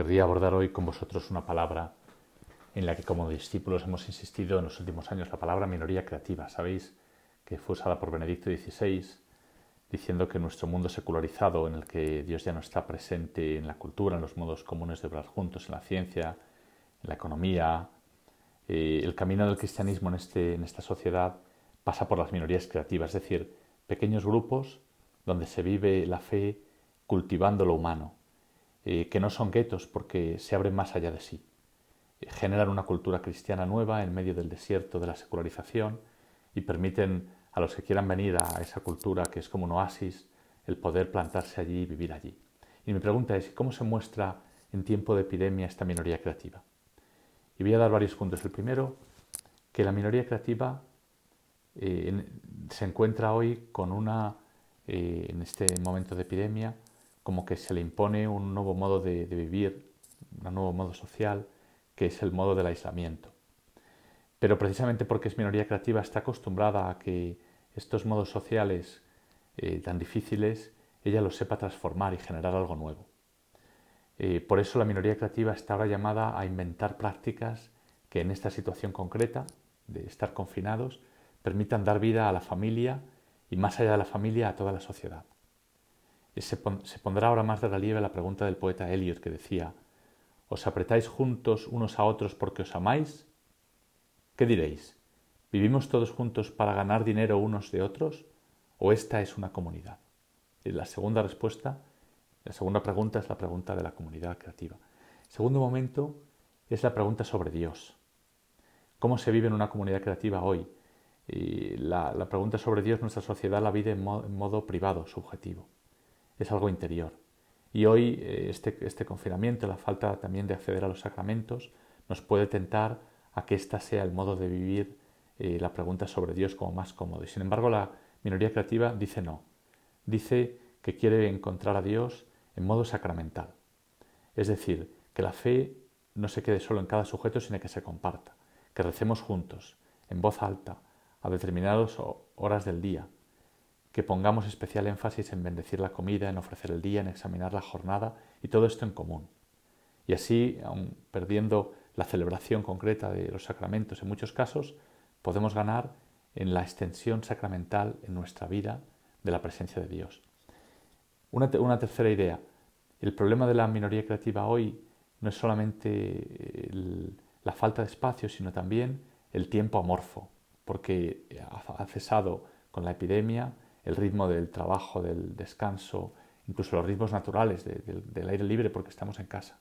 querría abordar hoy con vosotros una palabra en la que como discípulos hemos insistido en los últimos años, la palabra minoría creativa. Sabéis que fue usada por Benedicto XVI diciendo que nuestro mundo secularizado, en el que Dios ya no está presente en la cultura, en los modos comunes de obrar juntos, en la ciencia, en la economía, eh, el camino del cristianismo en, este, en esta sociedad pasa por las minorías creativas, es decir, pequeños grupos donde se vive la fe cultivando lo humano, eh, que no son guetos porque se abren más allá de sí. Eh, generan una cultura cristiana nueva en medio del desierto de la secularización y permiten a los que quieran venir a esa cultura que es como un oasis el poder plantarse allí y vivir allí. Y mi pregunta es, ¿cómo se muestra en tiempo de epidemia esta minoría creativa? Y voy a dar varios puntos. El primero, que la minoría creativa eh, se encuentra hoy con una, en este momento de epidemia, como que se le impone un nuevo modo de, vivir, un nuevo modo social, que es el modo del aislamiento. Pero precisamente porque es minoría creativa está acostumbrada a que estos modos sociales eh, tan difíciles ella los sepa transformar y generar algo nuevo. Eh, por eso la minoría creativa está ahora llamada a inventar prácticas que en esta situación concreta de estar confinados permitan dar vida a la familia y más allá de la familia a toda la sociedad se, pondrá ahora más de relieve la pregunta del poeta Eliot que decía, ¿os apretáis juntos unos a otros porque os amáis? ¿Qué diréis? ¿Vivimos todos juntos para ganar dinero unos de otros? ¿O esta es una comunidad? Y la segunda respuesta, la segunda pregunta es la pregunta de la comunidad creativa. Segundo momento es la pregunta sobre Dios. ¿Cómo se vive en una comunidad creativa hoy? Y la, pregunta sobre Dios, nuestra sociedad la vive en modo privado, subjetivo es algo interior. Y hoy eh, este, este, confinamiento, la falta también de acceder a los sacramentos, nos puede tentar a que ésta sea el modo de vivir eh, la pregunta sobre Dios como más cómodo. Y sin embargo, la minoría creativa dice no. Dice que quiere encontrar a Dios en modo sacramental. Es decir, que la fe no se quede solo en cada sujeto, sino que se comparta. Que recemos juntos, en voz alta, a determinadas horas del día, que pongamos especial énfasis en bendecir la comida, en ofrecer el día, en examinar la jornada y todo esto en común. Y así, aun perdiendo la celebración concreta de los sacramentos en muchos casos, podemos ganar en la extensión sacramental en nuestra vida de la presencia de Dios. Una, tercera idea. El problema de la minoría creativa hoy no es solamente la falta de espacio, sino también el tiempo amorfo, porque ha cesado con la epidemia el ritmo del trabajo, del descanso, incluso los ritmos naturales del aire libre porque estamos en casa.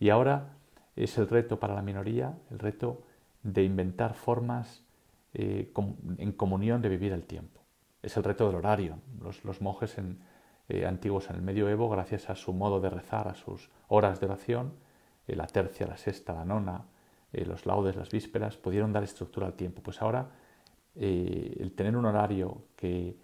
Y ahora es el reto para la minoría, el reto de inventar formas eh, en comunión de vivir el tiempo. Es el reto del horario. Los, monjes eh, antiguos en el medioevo, gracias a su modo de rezar, a sus horas de oración, eh, la tercia, la sexta, la nona, los laudes, las vísperas, pudieron dar estructura al tiempo. Pues ahora el tener un horario que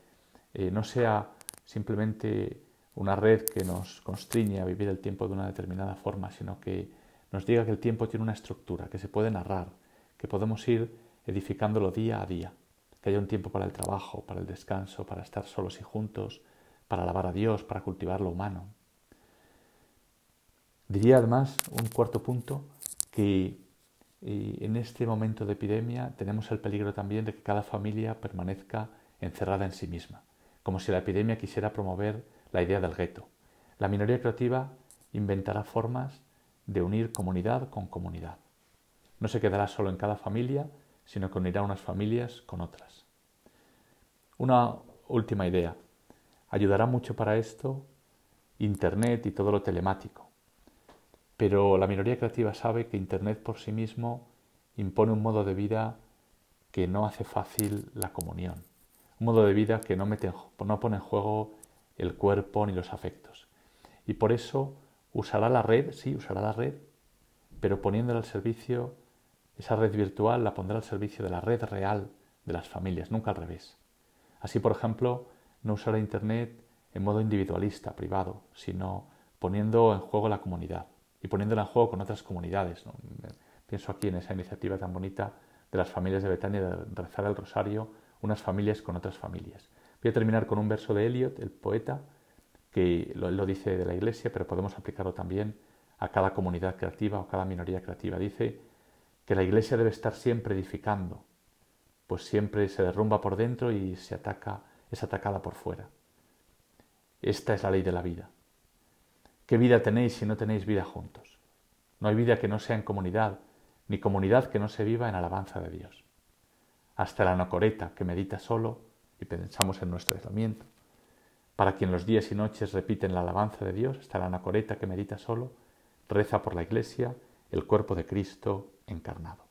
eh, no sea simplemente una red que nos constriñe a vivir el tiempo de una determinada forma, sino que nos diga que el tiempo tiene una estructura, que se puede narrar, que podemos ir edificándolo día a día, que haya un tiempo para el trabajo, para el descanso, para estar solos y juntos, para alabar a Dios, para cultivar lo humano. Diría además un cuarto punto que eh, en este momento de epidemia tenemos el peligro también de que cada familia permanezca encerrada en sí misma como si la epidemia quisiera promover la idea del gueto. La minoría creativa inventará formas de unir comunidad con comunidad. No se quedará solo en cada familia, sino que unirá unas familias con otras. Una última idea. Ayudará mucho para esto Internet y todo lo telemático. Pero la minoría creativa sabe que Internet por sí mismo impone un modo de vida que no hace fácil la comunión modo de vida que no, mete, no pone en juego el cuerpo ni los afectos. Y por eso usará la red, sí, usará la red, pero poniéndola al servicio, esa red virtual la pondrá al servicio de la red real de las familias, nunca al revés. Así, por ejemplo, no usará Internet en modo individualista, privado, sino poniendo en juego la comunidad y poniéndola en juego con otras comunidades. Pienso aquí en esa iniciativa tan bonita de las familias de Betania de rezar el rosario unas familias con otras familias. Voy a terminar con un verso de Eliot, el poeta, que lo, lo dice de la Iglesia, pero podemos aplicarlo también a cada comunidad creativa o cada minoría creativa. Dice que la iglesia debe estar siempre edificando, pues siempre se derrumba por dentro y se ataca, es atacada por fuera. Esta es la ley de la vida. ¿Qué vida tenéis si no tenéis vida juntos? No hay vida que no sea en comunidad, ni comunidad que no se viva en alabanza de Dios. Hasta la anacoreta que medita solo, y pensamos en nuestro aislamiento, para quien los días y noches repiten la alabanza de Dios, hasta la anacoreta que medita solo, reza por la Iglesia, el cuerpo de Cristo encarnado.